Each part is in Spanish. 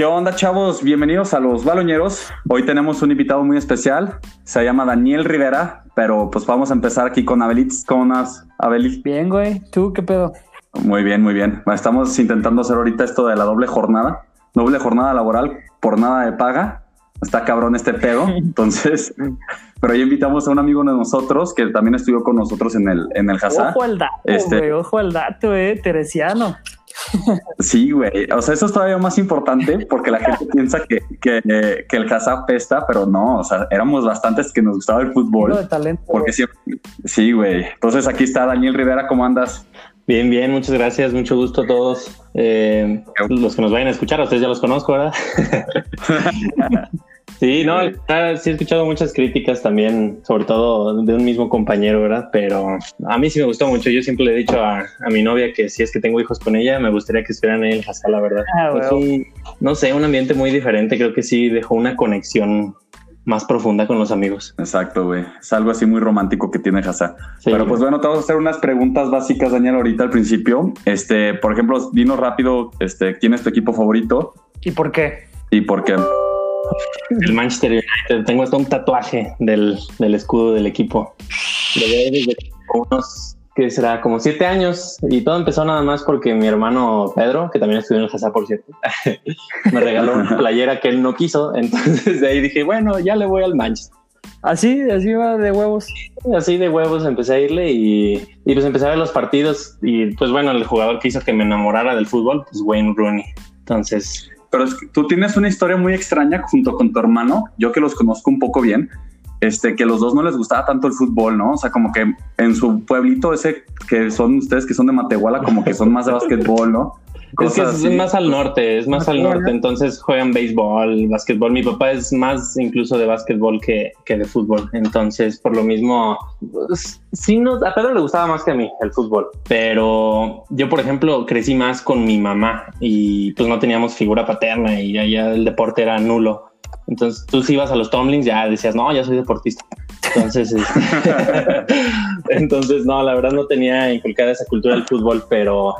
¿Qué onda, chavos? Bienvenidos a los Baloñeros. Hoy tenemos un invitado muy especial. Se llama Daniel Rivera, pero pues vamos a empezar aquí con Abelitz. ¿Cómo andas, Abelitz? Bien, güey. ¿Tú qué pedo? Muy bien, muy bien. Estamos intentando hacer ahorita esto de la doble jornada. Doble jornada laboral por nada de paga. Está cabrón este pedo. Entonces, pero ya invitamos a un amigo de nosotros que también estudió con nosotros en el, en el Ojo al dato, este... güey. Ojo al dato, eh. Teresiano. Sí, güey. O sea, eso es todavía más importante porque la gente piensa que, que, que el Hazard pesta, pero no. O sea, éramos bastantes que nos gustaba el fútbol. De talento, porque siempre. Sí, güey. Entonces aquí está Daniel Rivera. ¿Cómo andas? Bien, bien, muchas gracias, mucho gusto a todos. Eh, los que nos vayan a escuchar, a ustedes ya los conozco, ¿verdad? sí, no, sí he escuchado muchas críticas también, sobre todo de un mismo compañero, ¿verdad? Pero a mí sí me gustó mucho. Yo siempre le he dicho a, mi novia que si es que tengo hijos con ella, me gustaría que estuvieran en el Hazal, la verdad. Ah, es un, no sé, un ambiente muy diferente. Creo que sí dejó una conexión más profunda con los amigos. Exacto, güey. Es algo así muy romántico que tiene Hazá. Pero pues bueno, te vamos a hacer unas preguntas básicas, Daniel, ahorita al principio. Este, por ejemplo, dinos rápido, este, ¿quién es tu equipo favorito? ¿Y por qué? ¿Y por qué? El Manchester United. Tengo hasta un tatuaje del, del escudo del equipo. desde unos que será como siete años y todo empezó nada más porque mi hermano Pedro, que también estudió en el Hazá, por cierto, me regaló una playera que él no quiso. Entonces de ahí dije, bueno, ya le voy al Manchester. Así, así va de huevos. Así de huevos empecé a irle y, y, pues empecé a ver los partidos y pues bueno, el jugador que hizo que me enamorara del fútbol, pues Wayne Rooney. Entonces... Pero es que tú tienes una historia muy extraña junto con tu hermano, yo que los conozco un poco bien, este, que los dos no les gustaba tanto el fútbol, ¿no? O sea, como que en su pueblito ese que son ustedes que son de Matehuala, como que son más de básquetbol, ¿no? Es que es, más al norte, es más al norte, entonces juegan béisbol, básquetbol. Mi papá es más incluso de básquetbol que, que de fútbol, entonces por lo mismo, pues, sí, nos, a Pedro le gustaba más que a mí el fútbol, pero yo, por ejemplo, crecí más con mi mamá y pues no teníamos figura paterna y allá el deporte era nulo. Entonces tú si ibas a los Tomlins ya decías, no, ya soy deportista. Entonces, este, entonces no, la verdad no tenía inculcada esa cultura del fútbol, pero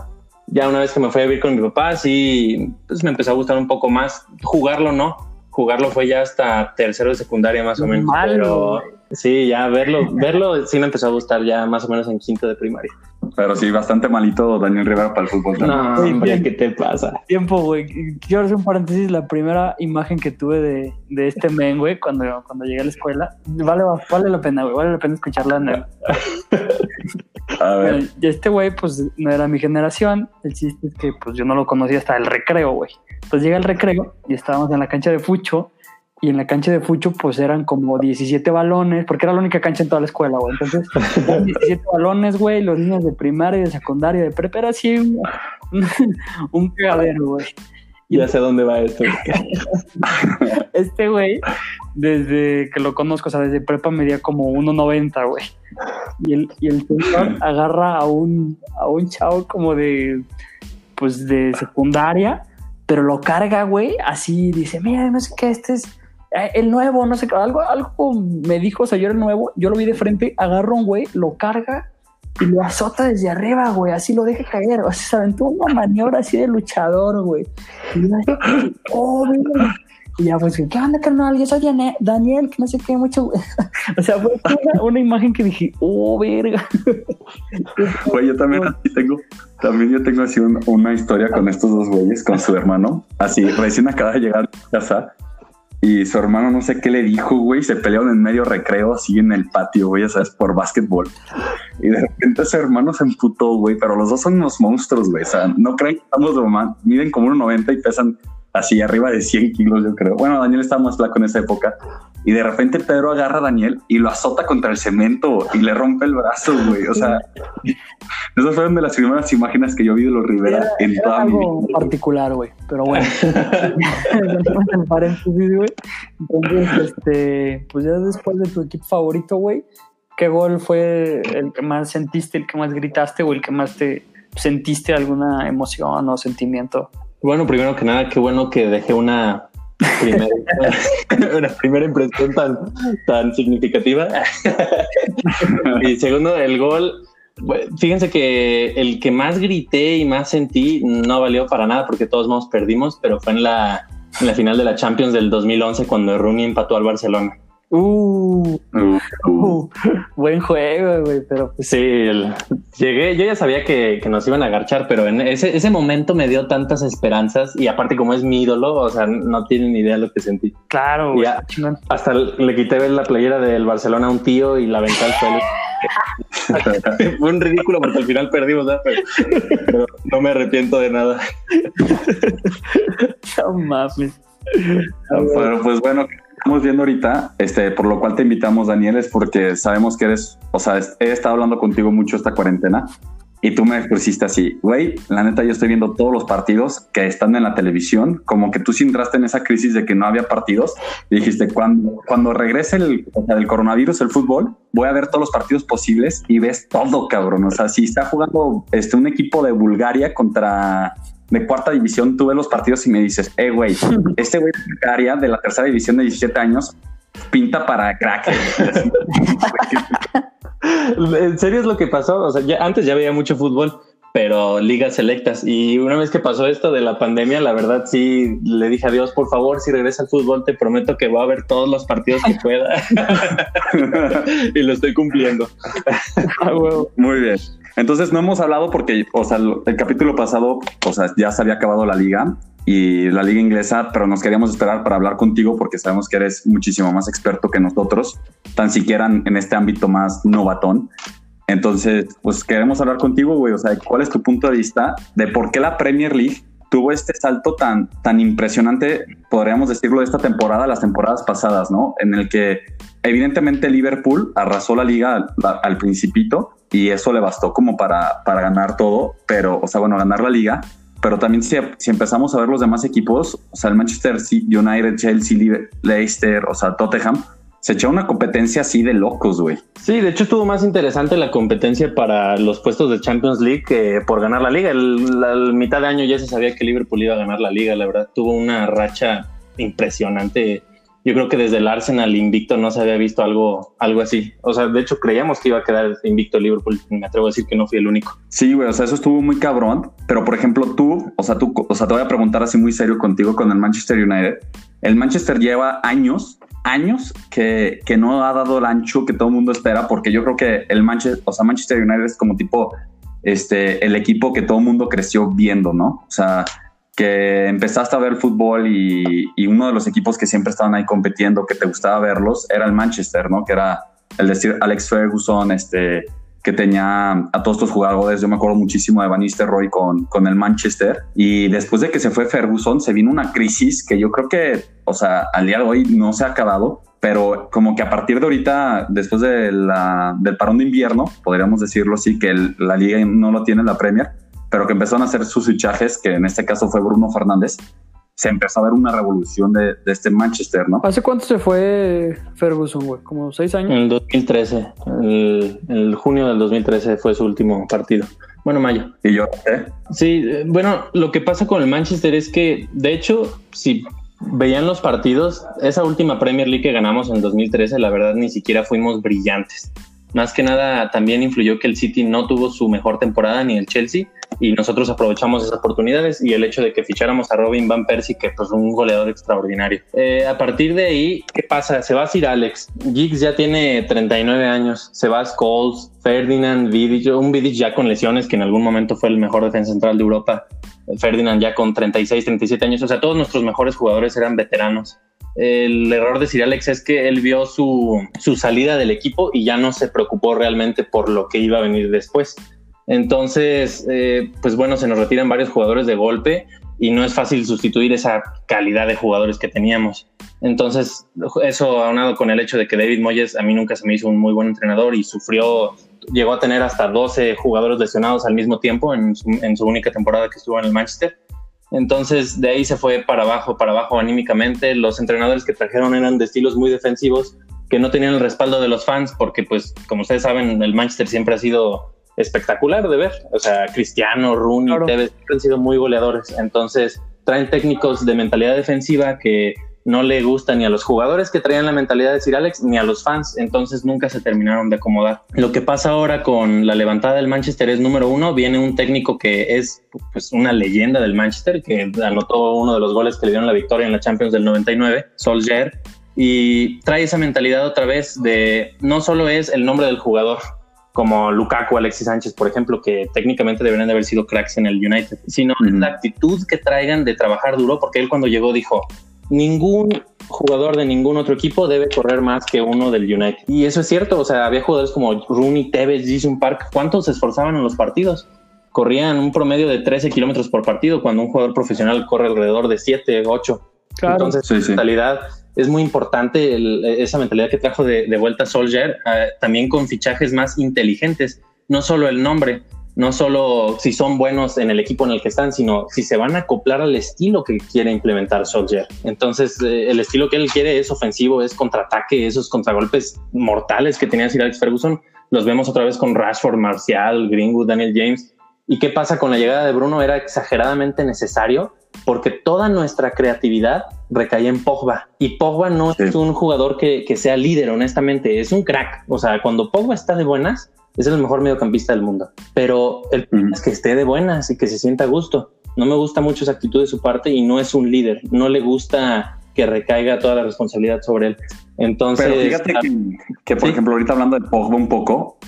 ya una vez que me fui a vivir con mi papá, sí, pues me empezó a gustar un poco más. Jugarlo no, jugarlo fue ya hasta tercero de secundaria más o menos. pero sí, ya verlo, verlo sí me empezó a gustar ya más o menos en quinto de primaria. Pero sí, bastante malito Daniel Rivera para el fútbol. No, ¿qué te pasa? Tiempo, güey. Quiero hacer un paréntesis. La primera imagen que tuve de, de este men, güey, cuando, cuando llegué a la escuela, vale, vale la pena, güey. Vale la pena escucharla. a ver. este güey, pues, no era mi generación. El chiste es que, pues, yo no lo conocía hasta el recreo, güey. Entonces llega el recreo y estábamos en la cancha de fucho y en la cancha de fucho pues eran como 17 balones, porque era la única cancha en toda la escuela, güey. Entonces, 17 balones, güey, los niños de primaria, de secundaria, de prepa, era así un, un cagadero, güey. Ya sé dónde va esto. este güey, desde que lo conozco, o sea, desde prepa medía como 1.90, güey. Y el, y el agarra a un, a un chavo como de, pues, de secundaria, pero lo carga, güey, así dice, mira, no sé qué, este es eh, el nuevo, no sé qué, algo, algo me dijo, o sea, yo era el nuevo, yo lo vi de frente, agarro un güey, lo carga y lo azota desde arriba, güey, así lo deja caer, o sea, se aventó una maniobra así de luchador, güey. Y yo oh, Y ya, pues, ¿qué onda, carnal? Yo soy Daniel, que no sé qué, mucho, o sea, fue una, imagen que dije, oh, verga. Güey, yo también así tengo, también yo tengo así una historia con estos dos güeyes, con su hermano, así, recién acaba de llegar a casa y su hermano no sé qué le dijo, güey, se pelearon en medio recreo, así en el patio, güey, ya sabes, por básquetbol. Y de repente ese hermano se emputó, güey, pero los dos son unos monstruos, güey, o sea, no creen que estamos de mamá, miden como 1,90 y pesan así arriba de 100 kilos, yo creo. Bueno, Daniel estaba más flaco en esa época. Y de repente Pedro agarra a Daniel y lo azota contra el cemento y le rompe el brazo, güey. O sea, esas fueron de las primeras imágenes que yo vi de los Rivera en toda mi vida. particular, güey. Pero bueno. Entonces, este, pues ya después de tu equipo favorito, güey, ¿qué gol fue el que más sentiste, el que más gritaste o el que más te sentiste alguna emoción o sentimiento? Bueno, primero que nada, qué bueno que dejé una primera, una primera impresión tan, significativa. y segundo, el gol. Fíjense que el que más grité y más sentí no valió para nada porque todos modos perdimos, pero fue en la en la final de la Champions del 2011 cuando Rooney empató al Barcelona. Uh, uh, buen juego, güey, pero pues... Sí, llegué, yo ya sabía que, nos iban a agarchar, pero en ese, ese momento me dio tantas esperanzas y aparte como es mi ídolo, o sea, no tienen idea lo que sentí. Claro, güey. Hasta le quité la playera del Barcelona a un tío y la aventé al suelo. Fue un ridículo porque al final perdimos, pero, no me arrepiento de nada. no mames. Pero pues bueno, estamos viendo ahorita, este, por lo cual te invitamos, Daniel, es porque sabemos que eres, o sea, he estado hablando contigo mucho esta cuarentena y tú me pusiste así, güey, la neta yo estoy viendo todos los partidos que están en la televisión, como que tú sí entraste en esa crisis de que no había partidos dijiste, cuando, cuando regrese el, el coronavirus, el fútbol, voy a ver todos los partidos posibles y ves todo, cabrón. O sea, si está jugando este, un equipo de Bulgaria contra de cuarta división, tú ves los partidos y me dices, eh, güey, este güey de la tercera división de 17 años pinta para crack. en serio es lo que pasó. O sea, ya, antes ya veía mucho fútbol, pero ligas selectas. Y una vez que pasó esto de la pandemia, la verdad sí le dije a Dios, por favor, si regresa al fútbol, te prometo que voy a ver todos los partidos que pueda. y lo estoy cumpliendo. Muy bien. Entonces no hemos hablado porque, o sea, el capítulo pasado, o sea, ya se había acabado la liga y la liga inglesa, pero nos queríamos esperar para hablar contigo porque sabemos que eres muchísimo más experto que nosotros, tan siquiera en este ámbito más novatón. Entonces, pues queremos hablar contigo, güey, o sea, ¿cuál es tu punto de vista de por qué la Premier League tuvo este salto tan, tan impresionante, podríamos decirlo, de esta temporada, las temporadas pasadas, ¿no? En el que evidentemente Liverpool arrasó la liga al, al principito y eso le bastó como para, para ganar todo, pero, o sea, bueno, ganar la liga. Pero también si, si empezamos a ver los demás equipos, o sea, el Manchester United, Chelsea, Leicester, o sea, Tottenham, se echó una competencia así de locos, güey. Sí, de hecho estuvo más interesante la competencia para los puestos de Champions League que por ganar la liga. El, mitad de año ya se sabía que Liverpool iba a ganar la liga, la verdad. Tuvo una racha impresionante yo creo que desde el Arsenal invicto no se había visto algo, algo así. O sea, de hecho creíamos que iba a quedar invicto Liverpool. Me atrevo a decir que no fui el único. Sí, güey, o sea, eso estuvo muy cabrón. Pero por ejemplo, tú, o sea, tú, o sea, te voy a preguntar así muy serio contigo con el Manchester United. El Manchester lleva años, años que, que no ha dado el ancho que todo el mundo espera, porque yo creo que el Manchester, o sea, Manchester United es como tipo este, el equipo que todo el mundo creció viendo, ¿no? O sea, que empezaste a ver fútbol y, uno de los equipos que siempre estaban ahí compitiendo, que te gustaba verlos, era el Manchester, ¿no? Que era el decir Alex Ferguson, este, que tenía a todos estos jugadores. Yo me acuerdo muchísimo de Van Nistelrooy con, con el Manchester. Y después de que se fue Ferguson, se vino una crisis que yo creo que, o sea, al día de hoy no se ha acabado, pero como que a partir de ahorita, después de del parón de invierno, podríamos decirlo así, que la liga no lo tiene la Premier, pero que empezaron a hacer sus fichajes, que en este caso fue Bruno Fernández, se empezó a ver una revolución de, este Manchester, ¿no? ¿Hace cuánto se fue Ferguson, güey? ¿Como seis años? En el 2013, el, el junio del 2013 fue su último partido. Bueno, mayo. ¿Y yo? ¿eh? Sí, bueno, lo que pasa con el Manchester es que, de hecho, si veían los partidos, esa última Premier League que ganamos en 2013, la verdad ni siquiera fuimos brillantes. Más que nada también influyó que el City no tuvo su mejor temporada ni el Chelsea y nosotros aprovechamos esas oportunidades y el hecho de que ficháramos a Robin Van Persie, que pues un goleador extraordinario. Eh, a partir de ahí, ¿qué pasa? Se va a Sir Alex. Giggs ya tiene 39 años. Se va a Scholes, Ferdinand, Vidic, un Vidic ya con lesiones, que en algún momento fue el mejor defensa central de Europa. Ferdinand ya con 36, 37 años. O sea, todos nuestros mejores jugadores eran veteranos el error de Sir Alex es que él vio su, salida del equipo y ya no se preocupó realmente por lo que iba a venir después. Entonces, eh, pues bueno, se nos retiran varios jugadores de golpe y no es fácil sustituir esa calidad de jugadores que teníamos. Entonces, eso aunado con el hecho de que David Moyes a mí nunca se me hizo un muy buen entrenador y sufrió, llegó a tener hasta 12 jugadores lesionados al mismo tiempo en su única temporada que estuvo en el Manchester entonces de ahí se fue para abajo, para abajo anímicamente. Los entrenadores que trajeron eran de estilos muy defensivos, que no tenían el respaldo de los fans, porque pues como ustedes saben, el Manchester siempre ha sido espectacular de ver. O sea, Cristiano, Rooney, siempre han sido muy goleadores. Entonces traen técnicos de mentalidad defensiva que no le gusta ni a los jugadores que traían la mentalidad de Sir Alex ni a los fans, entonces nunca se terminaron de acomodar. Lo que pasa ahora con la levantada del Manchester es número uno, viene un técnico que es pues una leyenda del Manchester, que anotó uno de los goles que le dieron la victoria en la Champions del 99, Solskjaer, y trae esa mentalidad otra vez de no solo es el nombre del jugador, como Lukaku, Alexis Sánchez, por ejemplo, que técnicamente deberían de haber sido cracks en el United, sino la actitud que traigan de trabajar duro, porque él cuando llegó dijo, ningún jugador de ningún otro equipo debe correr más que uno del United. Y eso es cierto, o sea, había jugadores como Rooney, Tevez, Jason Park, ¿cuántos se esforzaban en los partidos? Corrían un promedio de 13 kilómetros por partido, cuando un jugador profesional corre alrededor de 7, 8. Entonces, sí, mentalidad es muy importante esa mentalidad que trajo de, vuelta Solskjaer, eh, también con fichajes más inteligentes, no solo el nombre, no solo si son buenos en el equipo en el que están, sino si se van a acoplar al estilo que quiere implementar Solskjaer. Entonces, eh, el estilo que él quiere es ofensivo, es contraataque, esos contragolpes mortales que tenía Sir Alex Ferguson, los vemos otra vez con Rashford, Marcial, Greenwood, Daniel James. ¿Y qué pasa con la llegada de Bruno? Era exageradamente necesario porque toda nuestra creatividad recae en Pogba. Y Pogba no es un jugador que, que, sea líder, honestamente, es un crack. O sea, cuando Pogba está de buenas, es el mejor mediocampista del mundo. Pero el problema es que esté de buenas y que se sienta a gusto. No me gusta mucho esa actitud de su parte y no es un líder. No le gusta que recaiga toda la responsabilidad sobre él. Entonces, pero fíjate que, por ejemplo, ahorita hablando de Pogba un poco,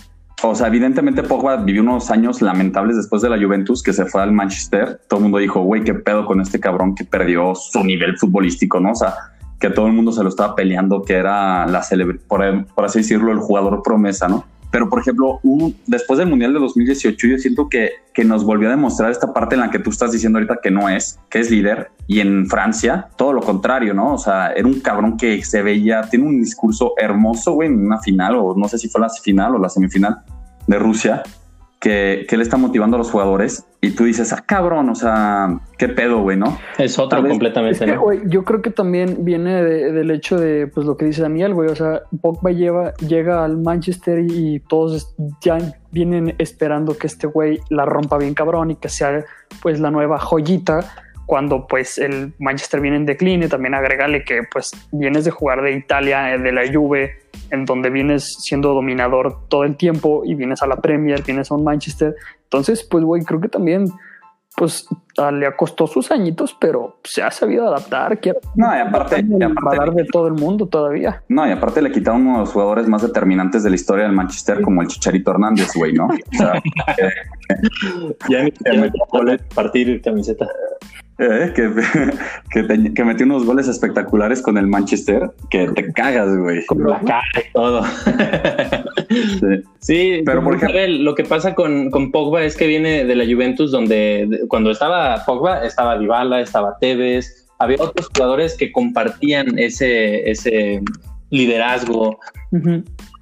o sea, evidentemente Pogba vivió unos años lamentables después de la Juventus que se fue al Manchester. Todo el mundo dijo, güey, qué pedo con este cabrón que perdió su nivel futbolístico, ¿no? O sea, que todo el mundo se lo estaba peleando, que era la por, por así decirlo, el jugador promesa, ¿no? Pero, por ejemplo, después del Mundial de 2018, yo siento que, que nos volvió a demostrar esta parte en la que tú estás diciendo ahorita que no es, que es líder. Y en Francia, todo lo contrario, ¿no? O sea, era un cabrón que se veía, tiene un discurso hermoso, güey, en una final, o no sé si fue la final o la semifinal de Rusia, que, que le está motivando a los jugadores y tú dices, ah, cabrón, o sea, qué pedo, güey, ¿no? Es otro completamente. yo creo que también viene del hecho de, pues, lo que dice Daniel, güey, o sea, Pogba lleva, llega al Manchester y, todos ya vienen esperando que este güey la rompa bien cabrón y que sea, pues, la nueva joyita cuando pues el Manchester viene en decline, también agregale que pues vienes de jugar de Italia, de la Juve, en donde vienes siendo dominador todo el tiempo y vienes a la Premier, vienes a un Manchester. Entonces, pues, güey, creo que también, pues, le costó sus añitos, pero se ha sabido adaptar. no, y aparte, y aparte de todo el mundo todavía. No, y aparte le quitaron uno de los jugadores más determinantes de la historia del Manchester, como el Chicharito Hernández, güey, ¿no? O sea, ya ni me partir camiseta. Eh, que, que, que, metió unos goles espectaculares con el Manchester que te cagas, güey. Con la cara y todo. sí. pero por ejemplo, lo que pasa con, con, Pogba es que viene de la Juventus, donde cuando estaba Pogba estaba Dybala, estaba Tevez, había otros jugadores que compartían ese, ese liderazgo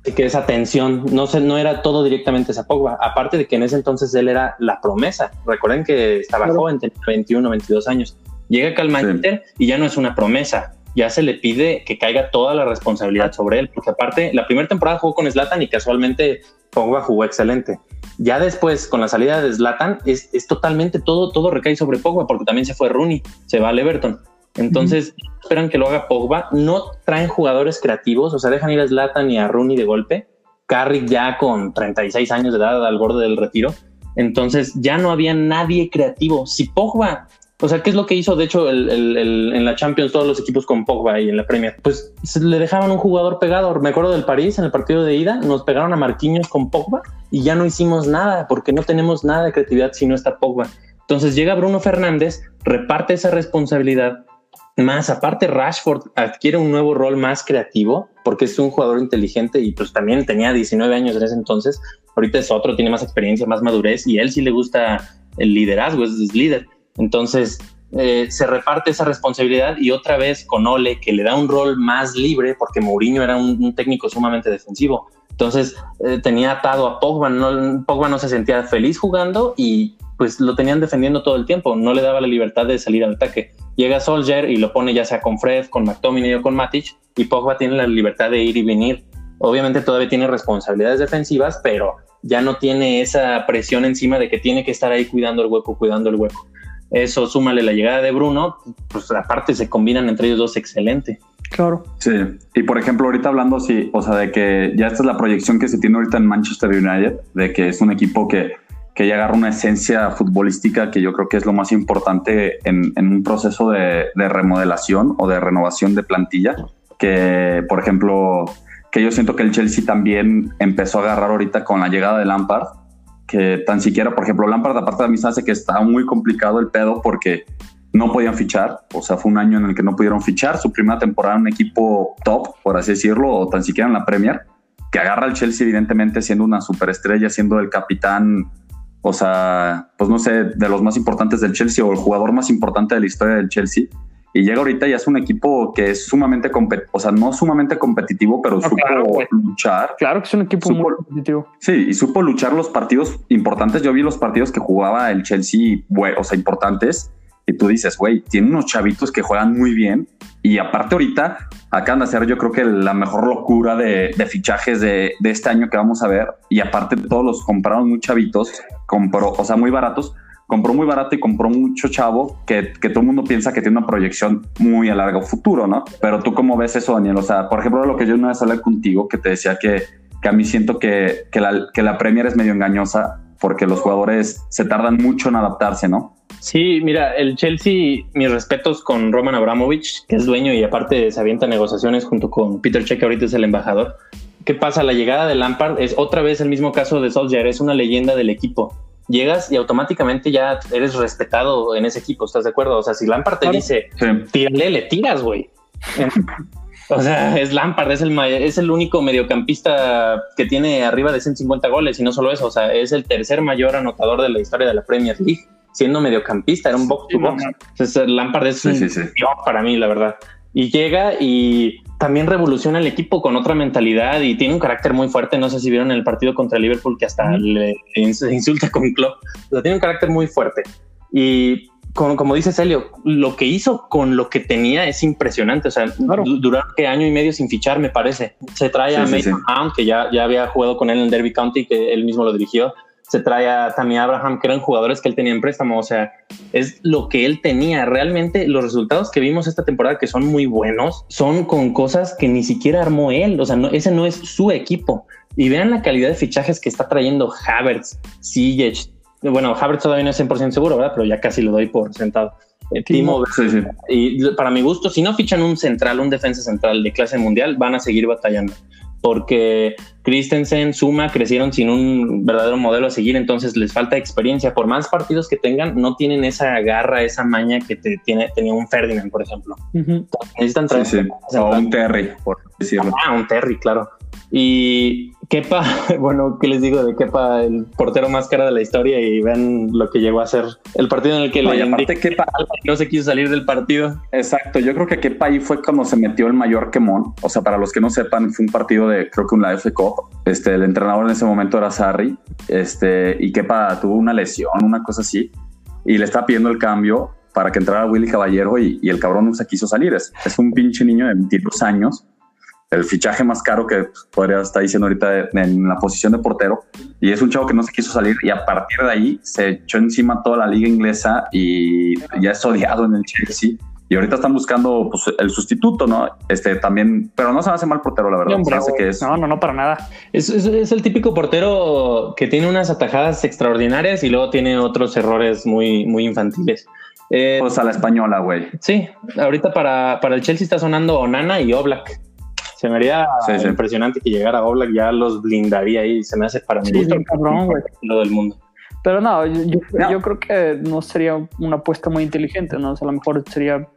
que esa tensión, no, se, no era todo directamente esa Pogba, aparte de que en ese entonces él era la promesa. Recuerden que estaba joven, tenía 21, 22 años. Llega acá al Manchester y ya no es una promesa, ya se le pide que caiga toda la responsabilidad sobre él, porque aparte la primera temporada jugó con Zlatan y casualmente Pogba jugó excelente. Ya después, con la salida de Zlatan, es, es totalmente todo, todo recae sobre Pogba, porque también se fue Rooney, se va al Everton. Entonces, esperan que lo haga Pogba. No traen jugadores creativos, o sea, dejan ir a Zlatan y a Rooney de golpe. Carrick ya con 36 años de edad al borde del retiro. Entonces, ya no había nadie creativo. Si Pogba, o sea, ¿qué es lo que hizo, de hecho, en la Champions todos los equipos con Pogba y en la Premier? Pues le dejaban un jugador pegado. Me acuerdo del París en el partido de ida, nos pegaron a Marquinhos con Pogba y ya no hicimos nada porque no tenemos nada de creatividad si no está Pogba. Entonces llega Bruno Fernández, reparte esa responsabilidad más aparte, Rashford adquiere un nuevo rol más creativo porque es un jugador inteligente y pues también tenía 19 años en ese entonces. Ahorita es otro, tiene más experiencia, más madurez y él sí le gusta el liderazgo, es, líder. Entonces eh, se reparte esa responsabilidad y otra vez con Ole que le da un rol más libre porque Mourinho era un, técnico sumamente defensivo. Entonces eh, tenía atado a Pogba, Pogba no se sentía feliz jugando y pues lo tenían defendiendo todo el tiempo, no le daba la libertad de salir al ataque. Llega Soldier y lo pone ya sea con Fred, con McTominay o con Matic y Pogba tiene la libertad de ir y venir. Obviamente todavía tiene responsabilidades defensivas, pero ya no tiene esa presión encima de que tiene que estar ahí cuidando el hueco, cuidando el hueco. Eso, súmale la llegada de Bruno, pues aparte se combinan entre ellos dos excelente. Claro. Sí, y por ejemplo, ahorita hablando así, o sea, de que ya esta es la proyección que se tiene ahorita en Manchester United, de que es un equipo que, que ya agarra una esencia futbolística que yo creo que es lo más importante en, en un proceso de, de, remodelación o de renovación de plantilla, que por ejemplo, que yo siento que el Chelsea también empezó a agarrar ahorita con la llegada de Lampard, que tan siquiera, por ejemplo, Lampard aparte de mí hace que está muy complicado el pedo porque no podían fichar, o sea, fue un año en el que no pudieron fichar, su primera temporada en un equipo top, por así decirlo, o tan siquiera en la Premier, que agarra al Chelsea evidentemente siendo una superestrella, siendo el capitán, o sea, pues no sé, de los más importantes del Chelsea o el jugador más importante de la historia del Chelsea. Y llega ahorita y es un equipo que es sumamente, o sea, no sumamente competitivo, pero no, supo claro, luchar. Claro que es un equipo supo, muy competitivo. Sí, y supo luchar los partidos importantes. Yo vi los partidos que jugaba el Chelsea, o sea, importantes y tú dices, güey, tiene unos chavitos que juegan muy bien y aparte ahorita acaban de hacer yo creo que la mejor locura de, fichajes de, este año que vamos a ver y aparte todos los compraron muy chavitos, compró, o sea, muy baratos, compró muy barato y compró mucho chavo que, todo el mundo piensa que tiene una proyección muy a largo futuro, ¿no? Pero tú cómo ves eso, Daniel? O sea, por ejemplo, lo que yo una vez hablé contigo que te decía que, que a mí siento que, que, la, que la Premier es medio engañosa porque los jugadores se tardan mucho en adaptarse, ¿no? Sí, mira, el Chelsea, mis respetos con Roman Abramovich, que es dueño y aparte se avienta negociaciones junto con Peter Check, ahorita es el embajador. ¿Qué pasa? La llegada de Lampard es otra vez el mismo caso de Solskjaer, es una leyenda del equipo. Llegas y automáticamente ya eres respetado en ese equipo, ¿estás de acuerdo? O sea, si Lampard te dice, tírale, le tiras, güey. O sea, es Lampard, es el, es el único mediocampista que tiene arriba de 150 goles y no solo eso, o sea, es el tercer mayor anotador de la historia de la Premier League, siendo mediocampista, era un box to box. Entonces, Lampard es sí, un sí, sí. para mí, la verdad. Y llega y también revoluciona el equipo con otra mentalidad y tiene un carácter muy fuerte. No sé si vieron el partido contra Liverpool que hasta le insulta con Klopp. O sea, tiene un carácter muy fuerte. Y como, como dice Celio, lo que hizo con lo que tenía es impresionante. O sea, claro. duraron que año y medio sin fichar, me parece. Se trae sí, a Mason sí, Mount, que ya, ya había jugado con él en Derby County, que él mismo lo dirigió. Se trae a Tammy Abraham, que eran jugadores que él tenía en préstamo. O sea, es lo que él tenía. Realmente los resultados que vimos esta temporada, que son muy buenos, son con cosas que ni siquiera armó él. O sea, no, ese no es su equipo. Y vean la calidad de fichajes que está trayendo Havertz, Ziyech, bueno, Havertz todavía no es 100% seguro, ¿verdad? Pero ya casi lo doy por sentado. Eh, Timo, sí, sí. y para mi gusto, si no fichan un central, un defensa central de clase mundial, van a seguir batallando. Porque Christensen, Suma crecieron sin un verdadero modelo a seguir, entonces les falta experiencia. Por más partidos que tengan, no tienen esa garra, esa maña que te tiene, tenía un Ferdinand, por ejemplo. Uh -huh. Necesitan sí, sí. O un Terry, por decirlo. Ah, un Terry, claro. Y Kepa, bueno, ¿qué les digo de Kepa, el portero más cara de la historia? Y vean lo que llegó a ser el partido en el que no, le aparte Kepa no se quiso salir del partido. Exacto, yo creo que Kepa ahí fue cuando se metió el mayor quemón. O sea, para los que no sepan, fue un partido de, creo que un la F Cup. Este, el entrenador en ese momento era Sarri. Este, y Kepa tuvo una lesión, una cosa así. Y le está pidiendo el cambio para que entrara Willy Caballero y, y el cabrón no se quiso salir. Es, es un pinche niño de 22 años el fichaje más caro que podría estar diciendo ahorita en la posición de portero. Y es un chavo que no se quiso salir y a partir de ahí se echó encima toda la liga inglesa y ya es odiado en el Chelsea. Y ahorita están buscando pues, el sustituto, ¿no? Este también, pero no se hace mal portero, la verdad. No, que es... no, no, no, para nada. Es, es, es, el típico portero que tiene unas atajadas extraordinarias y luego tiene otros errores muy, muy infantiles. Eh, pues a la española, güey. Sí, ahorita para, para el Chelsea está sonando Onana y Oblak. Se me haría sí, sí. impresionante que llegara Oblak, ya los blindaría ahí. Se me hace para sí, güey. Lo del mundo. Pero no yo, no yo, creo que no sería una apuesta muy inteligente, ¿no? O sea, a lo mejor sería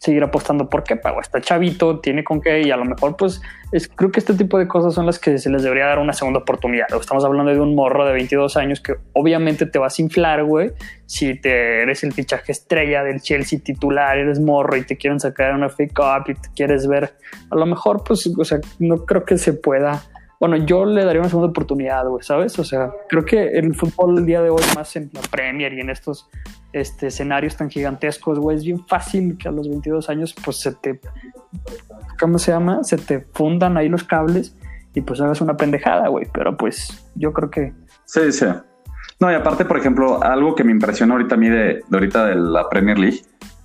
seguir apostando por qué pago. Está chavito, tiene con qué, y a lo mejor, pues, es, creo que este tipo de cosas son las que se les debería dar una segunda oportunidad. Estamos hablando de un morro de 22 años que obviamente te vas a inflar, güey. Si te eres el fichaje estrella del Chelsea titular, eres morro y te quieren sacar una fake up y te quieres ver, a lo mejor, pues, o sea, no creo que se pueda bueno, yo le daría una segunda oportunidad, güey, ¿sabes? O sea, creo que el fútbol el día de hoy, más en la Premier y en estos este, escenarios tan gigantescos, güey, es bien fácil que a los 22 años, pues se te, ¿cómo se llama? Se te fundan ahí los cables y pues hagas una pendejada, güey. Pero pues yo creo que... Sí, sí. No, y aparte, por ejemplo, algo que me impresiona ahorita a mí de, ahorita de la Premier League,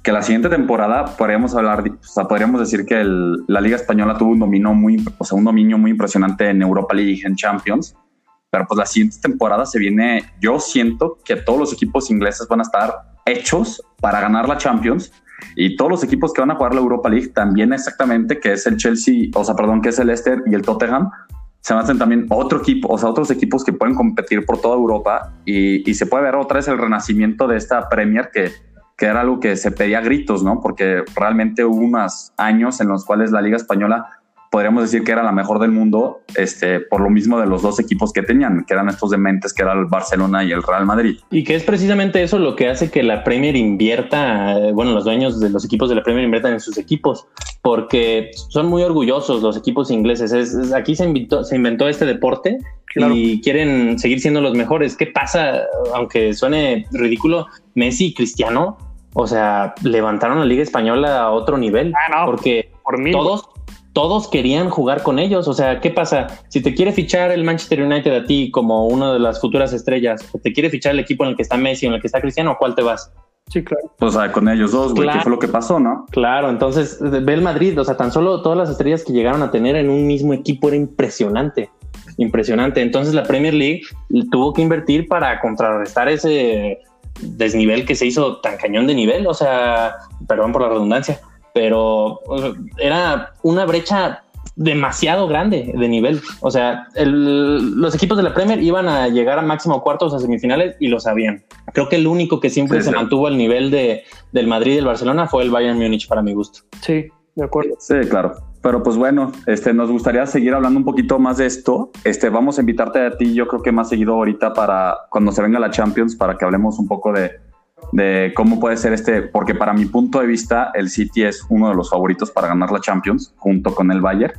que la siguiente temporada podríamos hablar, o sea, podríamos decir que la Liga Española tuvo un dominio muy, o sea, un dominio muy impresionante en Europa League, en Champions, pero pues la siguiente temporada se viene, yo siento que todos los equipos ingleses van a estar hechos para ganar la Champions y todos los equipos que van a jugar la Europa League también exactamente, que es el Chelsea, o sea, perdón, que es el Leicester y el Tottenham, se hacen también otro equipo, o sea, otros equipos que pueden competir por toda Europa y, y se puede ver otra vez el renacimiento de esta Premier que, que era algo que se pedía gritos, ¿no? Porque realmente hubo unos años en los cuales la Liga Española podríamos decir que era la mejor del mundo, este, por lo mismo de los dos equipos que tenían, que eran estos dementes, que era el Barcelona y el Real Madrid. Y que es precisamente eso lo que hace que la Premier invierta, eh, bueno, los dueños de los equipos de la Premier inviertan en sus equipos, porque son muy orgullosos los equipos ingleses. Es, aquí se, invitó, se inventó este deporte y quieren seguir siendo los mejores. ¿Qué pasa? Aunque suene ridículo, Messi y Cristiano, o sea, levantaron la Liga Española a otro nivel, ah, porque por todos todos querían jugar con ellos. O sea, ¿qué pasa? Si te quiere fichar el Manchester United a ti como una de las futuras estrellas, o te quiere fichar el equipo en el que está Messi o en el que está Cristiano, ¿a cuál te vas? Sí, claro. O sea, con ellos dos, güey, ¿qué fue lo que pasó, no? Claro, entonces ve el Madrid, o sea, tan solo todas las estrellas que llegaron a tener en un mismo equipo era impresionante. Impresionante. Entonces la Premier League tuvo que invertir para contrarrestar ese desnivel que se hizo tan cañón de nivel. O sea, perdón por la redundancia pero era una brecha demasiado grande de nivel. O sea, los equipos de la Premier iban a llegar a máximo cuartos a semifinales y lo sabían. Creo que el único que siempre se mantuvo al nivel de, del Madrid y del Barcelona fue el Bayern Múnich para mi gusto. Sí, de acuerdo. Sí, claro. Pero pues bueno, este, nos gustaría seguir hablando un poquito más de esto. Este, vamos a invitarte a ti, yo creo que más seguido ahorita para cuando se venga la Champions, para que hablemos un poco de, de cómo puede ser este, porque para mi punto de vista el City es uno de los favoritos para ganar la Champions junto con el Bayern.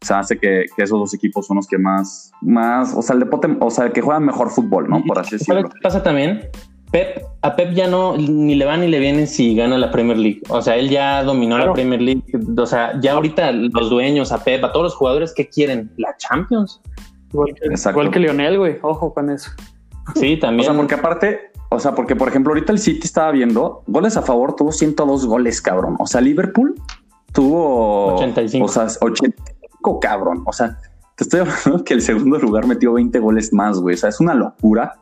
O sea, hace que, esos dos equipos son los que más, más, o sea, el deporte, o sea, que juegan mejor fútbol, ¿no? Por así decirlo. ¿Qué pasa también? Pep, a Pep ya no, ni le va ni le viene si gana la Premier League. O sea, él ya dominó la Premier League. O sea, ya ahorita los dueños, a Pep, a todos los jugadores que quieren la Champions. Igual que, igual que Lionel, güey. Ojo con eso. Sí, también. O sea, porque aparte, o sea, porque por ejemplo, ahorita el City estaba viendo goles a favor, tuvo 102 goles, cabrón. O sea, Liverpool tuvo 85. O sea, 85, cabrón. O sea, te estoy hablando que el segundo lugar metió 20 goles más, güey. O sea, es una locura.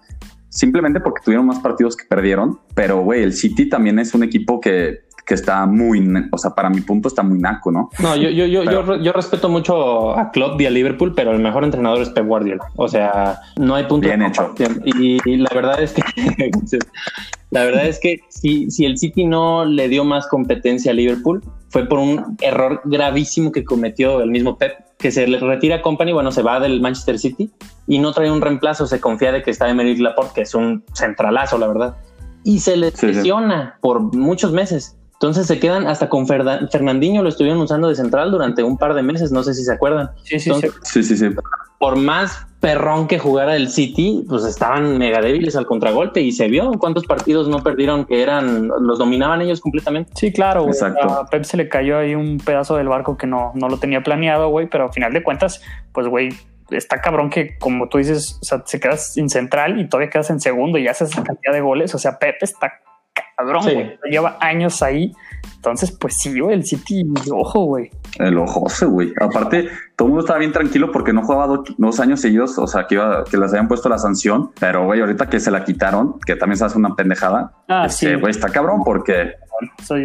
Simplemente porque tuvieron más partidos que perdieron. Pero, güey, el City también es un equipo que que está muy, o sea, para mi punto está muy naco, ¿no? No, yo, yo, yo, yo, yo, respeto mucho a Klopp y a Liverpool, pero el mejor entrenador es Pep Guardiola. O sea, no hay punto. Bien hecho. Y, la verdad es que, la verdad es que si, si el City no le dio más competencia a Liverpool, fue por un error gravísimo que cometió el mismo Pep, que se le retira Company, bueno, se va del Manchester City y no trae un reemplazo, se confía de que está Emery Laporte, que es un centralazo, la verdad. Y se le lesiona por muchos meses. Entonces se quedan hasta con Fernandinho, lo estuvieron usando de central durante un par de meses, no sé si se acuerdan. Sí, sí, sí. sí, sí, Por más perrón que jugara el City, pues estaban mega débiles al contragolpe y se vio cuántos partidos no perdieron que eran, los dominaban ellos completamente. Sí, claro, Exacto. A Pep se le cayó ahí un pedazo del barco que no, no lo tenía planeado, güey, pero al final de cuentas, pues, güey, está cabrón que, como tú dices, o sea, se quedas sin central y todavía quedas en segundo y haces esa cantidad de goles. O sea, Pep está cabrón, güey. Lleva años ahí. Entonces, pues sí, güey, el City, ojo, güey. El ojo, güey. Aparte, todo el mundo estaba bien tranquilo porque no jugaba dos, años seguidos, o sea, que, iba, que les habían puesto la sanción. Pero, güey, ahorita que se la quitaron, que también se hace una pendejada, ah, este, güey, está cabrón porque...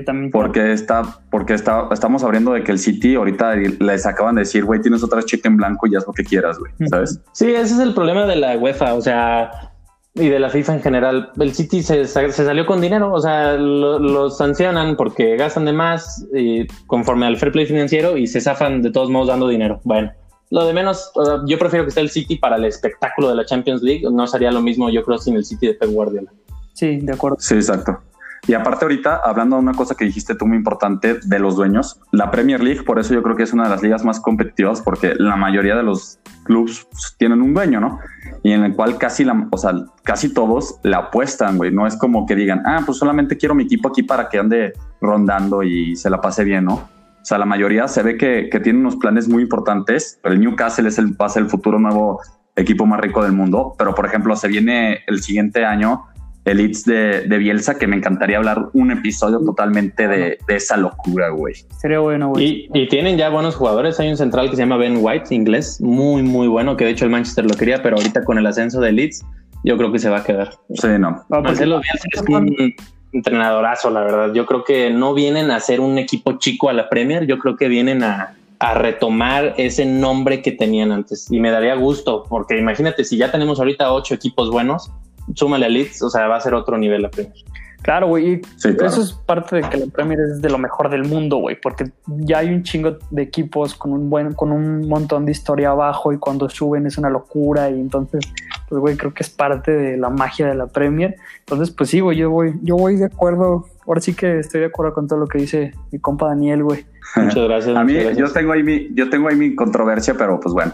también porque está, porque está, estamos abriendo de que el City ahorita les acaban de decir, güey, tienes otra chica en blanco y haz lo que quieras, güey, ¿sabes? Sí, ese es el problema de la UEFA, o sea, y de la FIFA en general. El City se, salió con dinero, o sea, los sancionan porque gastan de más y conforme al fair play financiero y se zafan de todos modos dando dinero. Bueno, lo de menos, yo prefiero que esté el City para el espectáculo de la Champions League. No sería lo mismo, yo creo, sin el City de Pep Guardiola. Sí, de acuerdo. Sí, exacto. Y aparte ahorita, hablando de una cosa que dijiste tú muy importante de los dueños, la Premier League, por eso yo creo que es una de las ligas más competitivas porque la mayoría de los clubes tienen un dueño, ¿no? Y en el cual casi la, o sea, casi todos la apuestan, güey. No es como que digan, ah, pues solamente quiero mi equipo aquí para que ande rondando y se la pase bien, ¿no? O sea, la mayoría se ve que, que tiene unos planes muy importantes, pero el Newcastle es el, va a ser el futuro nuevo equipo más rico del mundo, pero por ejemplo se viene el siguiente año el Leeds de, de Bielsa, que me encantaría hablar un episodio totalmente de, de esa locura, güey. Sería bueno, güey. Y, y, tienen ya buenos jugadores. Hay un central que se llama Ben White, inglés, muy, muy bueno, que de hecho el Manchester lo quería, pero ahorita con el ascenso de Leeds, yo creo que se va a quedar. Sí, no. no Marcelo Bielsa es un entrenadorazo, la verdad. Yo creo que no vienen a ser un equipo chico a la Premier, yo creo que vienen a, a retomar ese nombre que tenían antes. Y me daría gusto, porque imagínate, si ya tenemos ahorita ocho equipos buenos, súmale a Leeds, o sea, va a ser otro nivel la Premier. Claro, güey. Sí, claro. Eso es parte de que la Premier es de lo mejor del mundo, güey, porque ya hay un chingo de equipos con un buen, con un montón de historia abajo y cuando suben es una locura y entonces, pues, güey, creo que es parte de la magia de la Premier. Entonces, pues sí, güey, yo voy, yo voy de acuerdo. Ahora sí que estoy de acuerdo con todo lo que dice mi compa Daniel, güey. Muchas gracias. a mí, gracias. yo tengo ahí mi, yo tengo ahí mi controversia, pero pues bueno.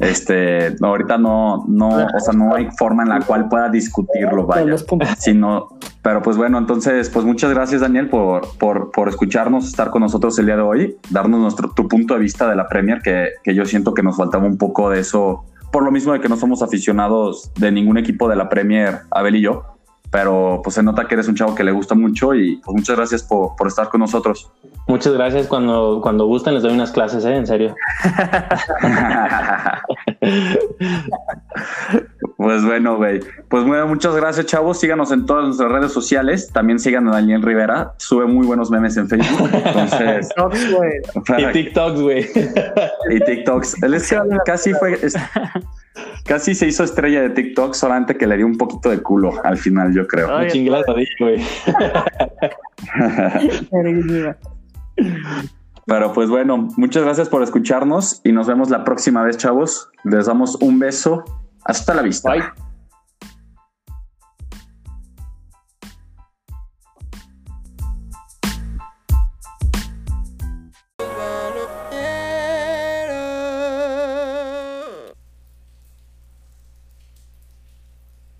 Este, ahorita no, no, o sea, no hay forma en la cual pueda discutirlo, vaya. Sino, pero pues bueno, entonces, pues muchas gracias, Daniel, por, por, por escucharnos, estar con nosotros el día de hoy, darnos nuestro, tu punto de vista de la Premier, que, que yo siento que nos faltaba un poco de eso, por lo mismo de que no somos aficionados de ningún equipo de la Premier, Abel y yo. Pero pues se nota que eres un chavo que le gusta mucho y pues muchas gracias por, por estar con nosotros. Muchas gracias. Cuando, cuando gusten les doy unas clases, ¿eh? En serio. pues bueno, güey. Pues bueno, muchas gracias, chavos. Síganos en todas nuestras redes sociales. También sigan a Daniel Rivera. Sube muy buenos memes en Facebook. Entonces, y TikToks, güey. Y TikToks. Él es, casi fue... Es, casi se hizo estrella de TikTok, solamente que le dio un poquito de culo al final, yo creo. Ay, chingada, güey. Pero pues bueno, muchas gracias por escucharnos y nos vemos la próxima vez, chavos. Les damos un beso. Hasta la vista. Bye.